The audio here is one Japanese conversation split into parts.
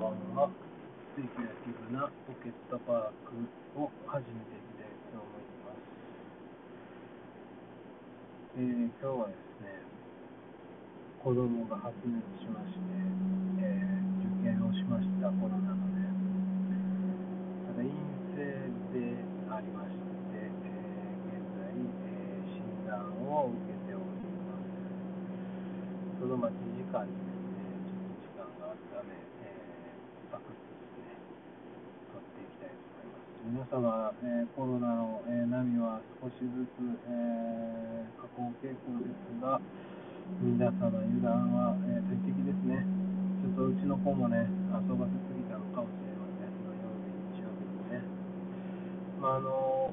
まんは水球や気分なポケットパークを始めていきたいと思います。えー、今日はですね、子供が発熱しまして、えー、受験をしましたコロナので、ただ陰性でありまして、えー、現在、えー、診断を受けております。その待ち時間にですね、ちょっと時間があるため、えー、パクッと皆様、えー、コロナの、えー、波は少しずつ、えー、下降傾向ですが、皆様油断は、えー、敵ですね。ちょっとうちの子もね、遊ばせすぎたのかもしれません。土曜日、日曜日にね。まあ、あの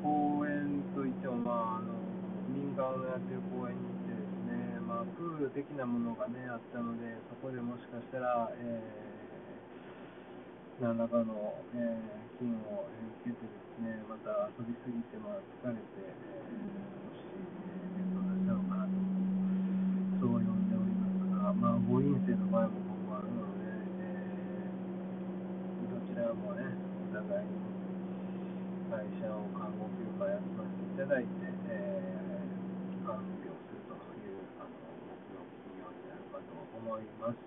公園といっても、まあ、あの民間のやってる公園に行ってですね、まあ、プール的なものがね、あったので、そこでもしかしたら、えー何らかの、えー、菌を受けてですね、また遊びすぎて、まあ、疲れて、えー、もし、えー、熱を出したのかなと、そう呼んでおりますが、まあ、誤陰性の場合も僕はあるので、えー、どちらもね、お互いに会社を看護休暇休ませていただいて、えー、看病するというあの目標になるかと思います。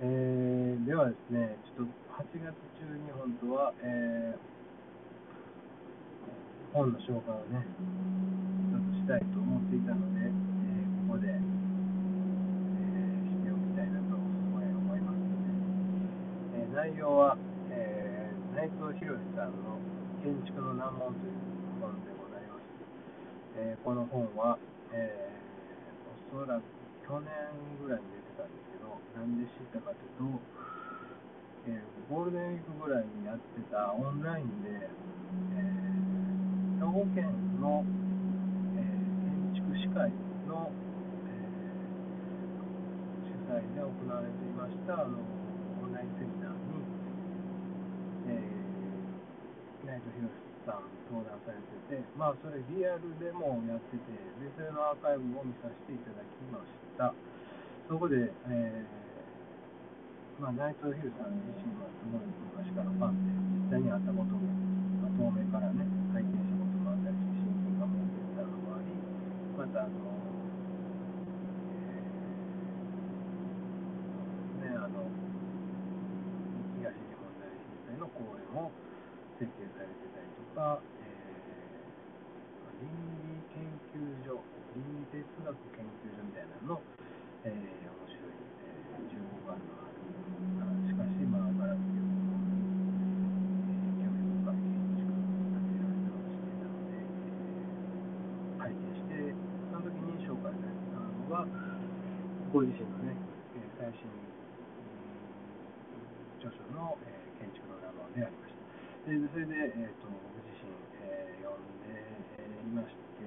えー、ではですね、ちょっと8月中に本当は、えー、本の紹介をね、ちょっとしたいと思っていたので、えー、ここで、えー、しておきたいなと思いますので、えー、内容は、えー、内藤博さんの建築の難問という本でございます。えー、この本は、えー、おそらく去年ぐらいに出てたんです、なんで知ったかというと、えー、ゴールデンウィークぐらいにやってたオンラインで、えー、兵庫県の、えー、建築士会の、え主催で行われていましたあのオンラインセミナーに、えー、内藤博さん登壇されてて、まあ、それリアルでもやってて、でそれのアーカイブを見させていただきました。そこで、えーまあ、内藤ヒルさん自身はすごい昔からファンで、実際に会ったことも、まあ、遠目からね、拝見したこともあったりして、親近感も持ってたのもあり、また、あの、えー、ね、あの、東日本大震災の公演を設計されてたりとか、えー、倫理研究所、倫理哲学研究所みたいなのの、えー、面白い、えー、15番のご自身のね、え最新、著書の、え建築の名前でありました。でそれで、えーと、ご自身、え読んで、えいまして、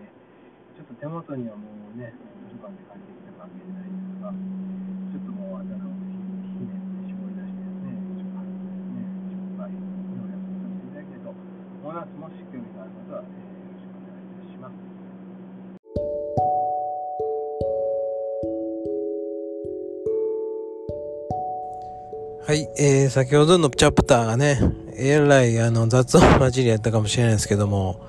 ちょっと手元にはもうね、図書館で借りてきたわけじゃないんですが、ちょっともう頭をひねって絞り出してですね、ちょっとですね、紹介、要約させていただきたいと思います。もし興味がある方は、えー、はい、えー、先ほどのチャプターがね、えらいあの雑音混じりやったかもしれないですけども、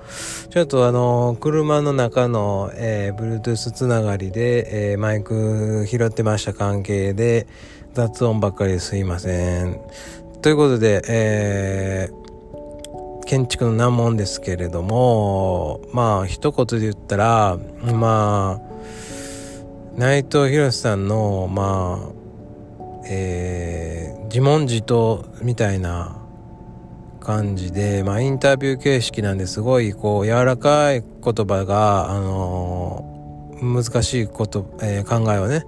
ちょっとあの、車の中の、えー、Bluetooth つながりで、えー、マイク拾ってました関係で、雑音ばっかりですいません。ということで、えー、建築の難問ですけれども、まあ、一言で言ったら、まあ、内藤博さんの、まあ、えー、自問自答みたいな感じで、まあ、インタビュー形式なんですごいこう柔らかい言葉が、あのー、難しいこと、えー、考えをね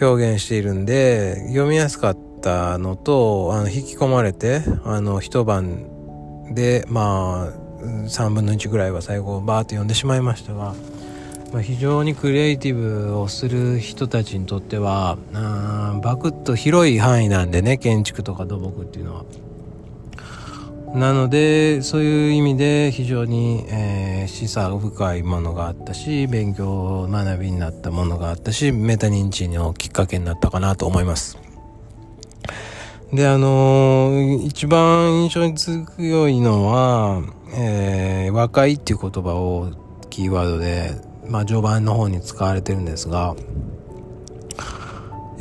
表現しているんで読みやすかったのとあの引き込まれてあの一晩でまあ3分の1ぐらいは最後バーッと読んでしまいましたが。まあ、非常にクリエイティブをする人たちにとってはバクッと広い範囲なんでね建築とか土木っていうのは。なのでそういう意味で非常に、えー、示唆深いものがあったし勉強学びになったものがあったしメタ認知のきっかけになったかなと思います。で、あのー、一番印象に強いのは、えー、若いっていう言葉をキーワードで、まあ、序盤の方に使われてるんですが、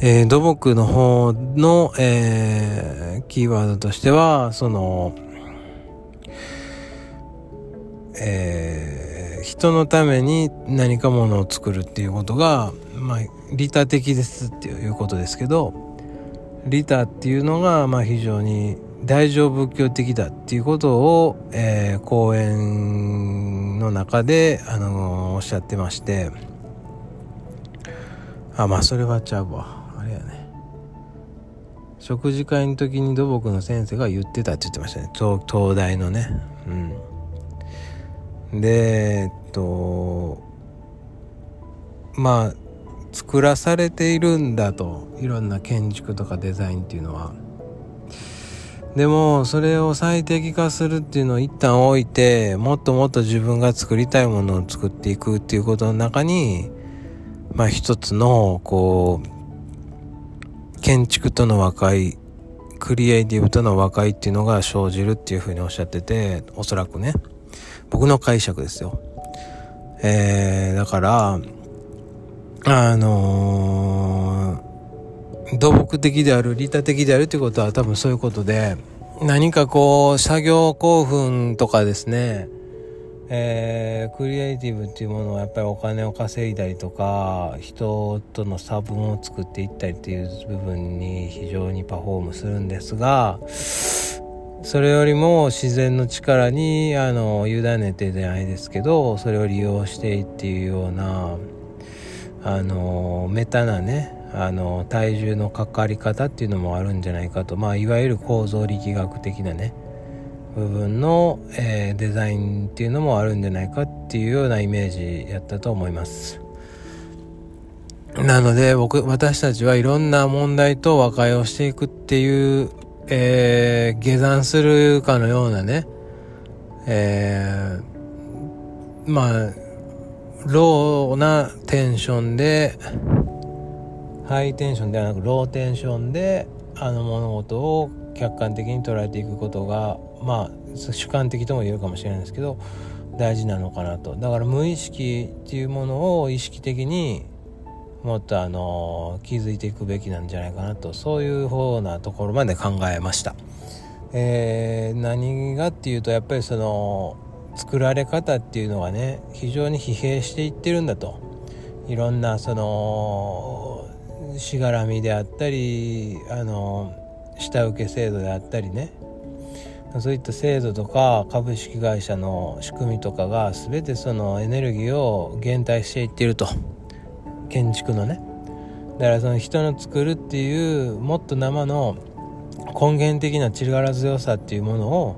えー、土木の方の、えー、キーワードとしては、その、えー、人のために何かものを作るっていうことが、まあ、利他的ですっていうことですけど、利他っていうのが、まあ、非常に大乗仏教的だっていうことを、えー、講演の中で、あの、っしゃってまして、あ、まあ、それはちゃうわ。あ。れやね。食事会の時に土木の先生が言ってたって言ってましたね。東東大のね。うん。でえっとまあ作らされているんだと。いろんな建築とかデザインっていうのは。でもそれを最適化するっていうのを一旦置いてもっともっと自分が作りたいものを作っていくっていうことの中にまあ一つのこう建築との和解クリエイティブとの和解っていうのが生じるっていうふうにおっしゃってておそらくね。僕の解釈ですよ。えー、だからあのー、土木的である利他的であるということは多分そういうことで何かこう作業興奮とかですね。えー、クリエイティブっていうものはやっぱりお金を稼いだりとか人との差分を作っていったりっていう部分に非常にパフォームするんですがそれよりも自然の力にあの委ねてじゃないですけどそれを利用していっていうようなあのメタなねあの体重のかかり方っていうのもあるんじゃないかと。まあいわゆる構造力学的なね部分の、えー、デザインっていうのもあるんじゃないかっていうようなイメージやったと思います。なので僕私たちはいろんな問題と和解をしていくっていう、えー、下山するかのようなねえー、まあローなテンションでハイテンションではなくローテンションであの物事を客観的に捉えていくことがまあ主観的とも言えるかもしれないですけど大事なのかなと。だから無意識っていうものを意識的にもっとあの気づいていくべきなんじゃないかなと。そういう方なところまで考えました。えー、何がっていうとやっぱりその作られ方っていうのはね非常に疲弊していってるんだと。いろんなそのしがらみであったりあの下請け制度であったりね。そういった制度とか株式会社の仕組みとかが全てそのエネルギーを減退していっていると。建築のね。だからその人の作るっていうもっと生の根源的な力強さっていうものを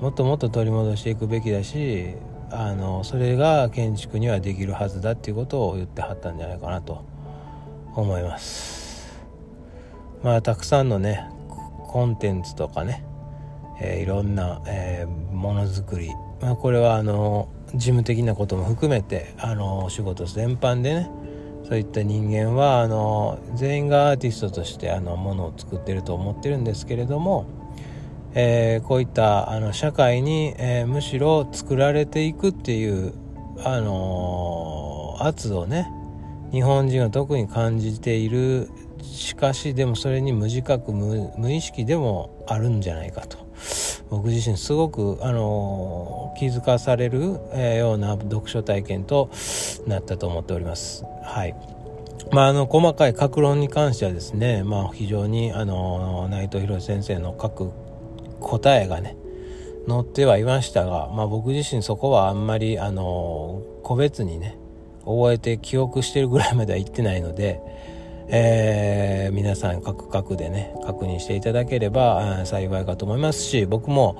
もっともっと取り戻していくべきだしあのそれが建築にはできるはずだっていうことを言ってはったんじゃないかなと。思います。まあたくさんのねコンテンツとかねえー、いろんな、えー、ものづくり、まあ、これはあの事務的なことも含めてあの仕事全般でねそういった人間はあの全員がアーティストとしてあのものを作ってると思ってるんですけれども、えー、こういったあの社会に、えー、むしろ作られていくっていうあの圧をね日本人は特に感じているしかしでもそれに無自覚無意識でもあるんじゃないかと僕自身すごく、あの気づかされる、え、ような読書体験となったと思っております。はい。まあ、あの、細かい格論に関してはですね、まあ、非常に、あの内藤博先生の書く答えがね、載ってはいましたが、まあ、僕自身そこはあんまり、あの個別にね、覚えて記憶してるぐらいまでは行ってないので、えー、皆さん各々でね確認していただければ幸いかと思いますし僕も、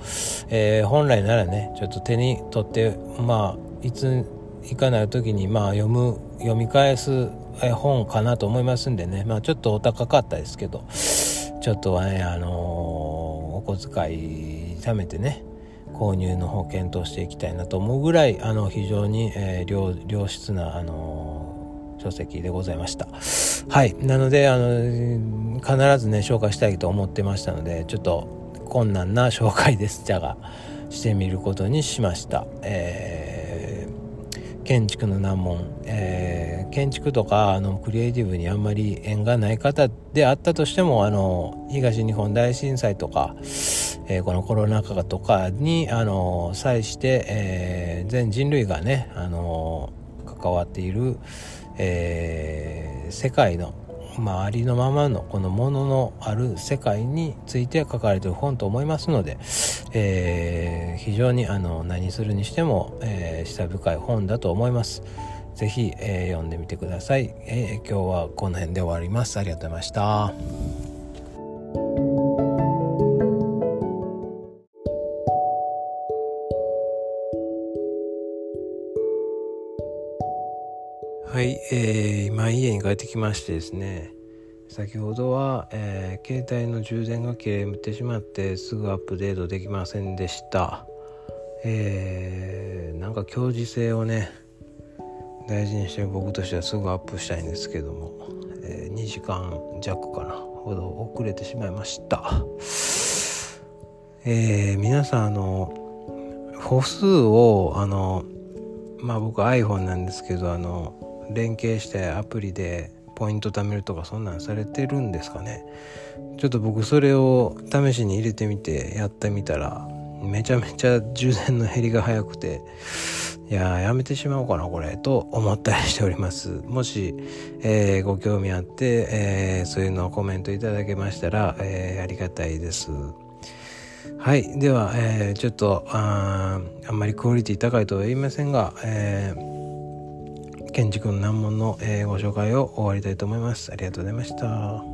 えー、本来ならねちょっと手に取ってまあいついかない時にまあ読む読み返す本かなと思いますんでねまあちょっとお高かったですけどちょっとはねあのー、お小遣い貯めてね購入の方検討していきたいなと思うぐらいあの非常に、えー、良質なあのー書籍でございました。はい。なので、あの、必ずね紹介したいと思ってましたのでちょっと困難な紹介ですじゃがしてみることにしました。えー、建築の難問、えー、建築とかあのクリエイティブにあんまり縁がない方であったとしてもあの東日本大震災とか、えー、このコロナ禍とかにあの際して、え全人類がねあの関わっている、え世界のまあ、ありのままのこのもののある世界について書かれている本と思いますので、えー、非常にあの何するにしても、えー、下深い本だと思います。ぜひ、えー、読んでみてください、えー、今日はこの辺で終わります。ありがとうございました。えー、今家に帰ってきましてですね先ほどは、えー、携帯の充電が切れてしまってすぐアップデートできませんでした。えー、なんか強靭性をね大事にして僕としてはすぐアップしたいんですけども、えー、2時間弱かなほど遅れてしまいました。えー、皆さんあの歩数をあのまあ僕 iPhone なんですけどあの連携してアプリでポイント貯めるとかそんなんされてるんですかね。ちょっと僕それを試しに入れてみてやってみたらめちゃめちゃ充電の減りが早くていややめてしまおうかなこれと思ったりしております。もし、えー、ご興味あって、えー、そういうのをコメントいただけましたら、えー、ありがたいです。はい。では、えちょっとああんまりクオリティ高いとは言いませんが、えー建築の難問の、えー、ご紹介を終わりたいと思います。ありがとうございました。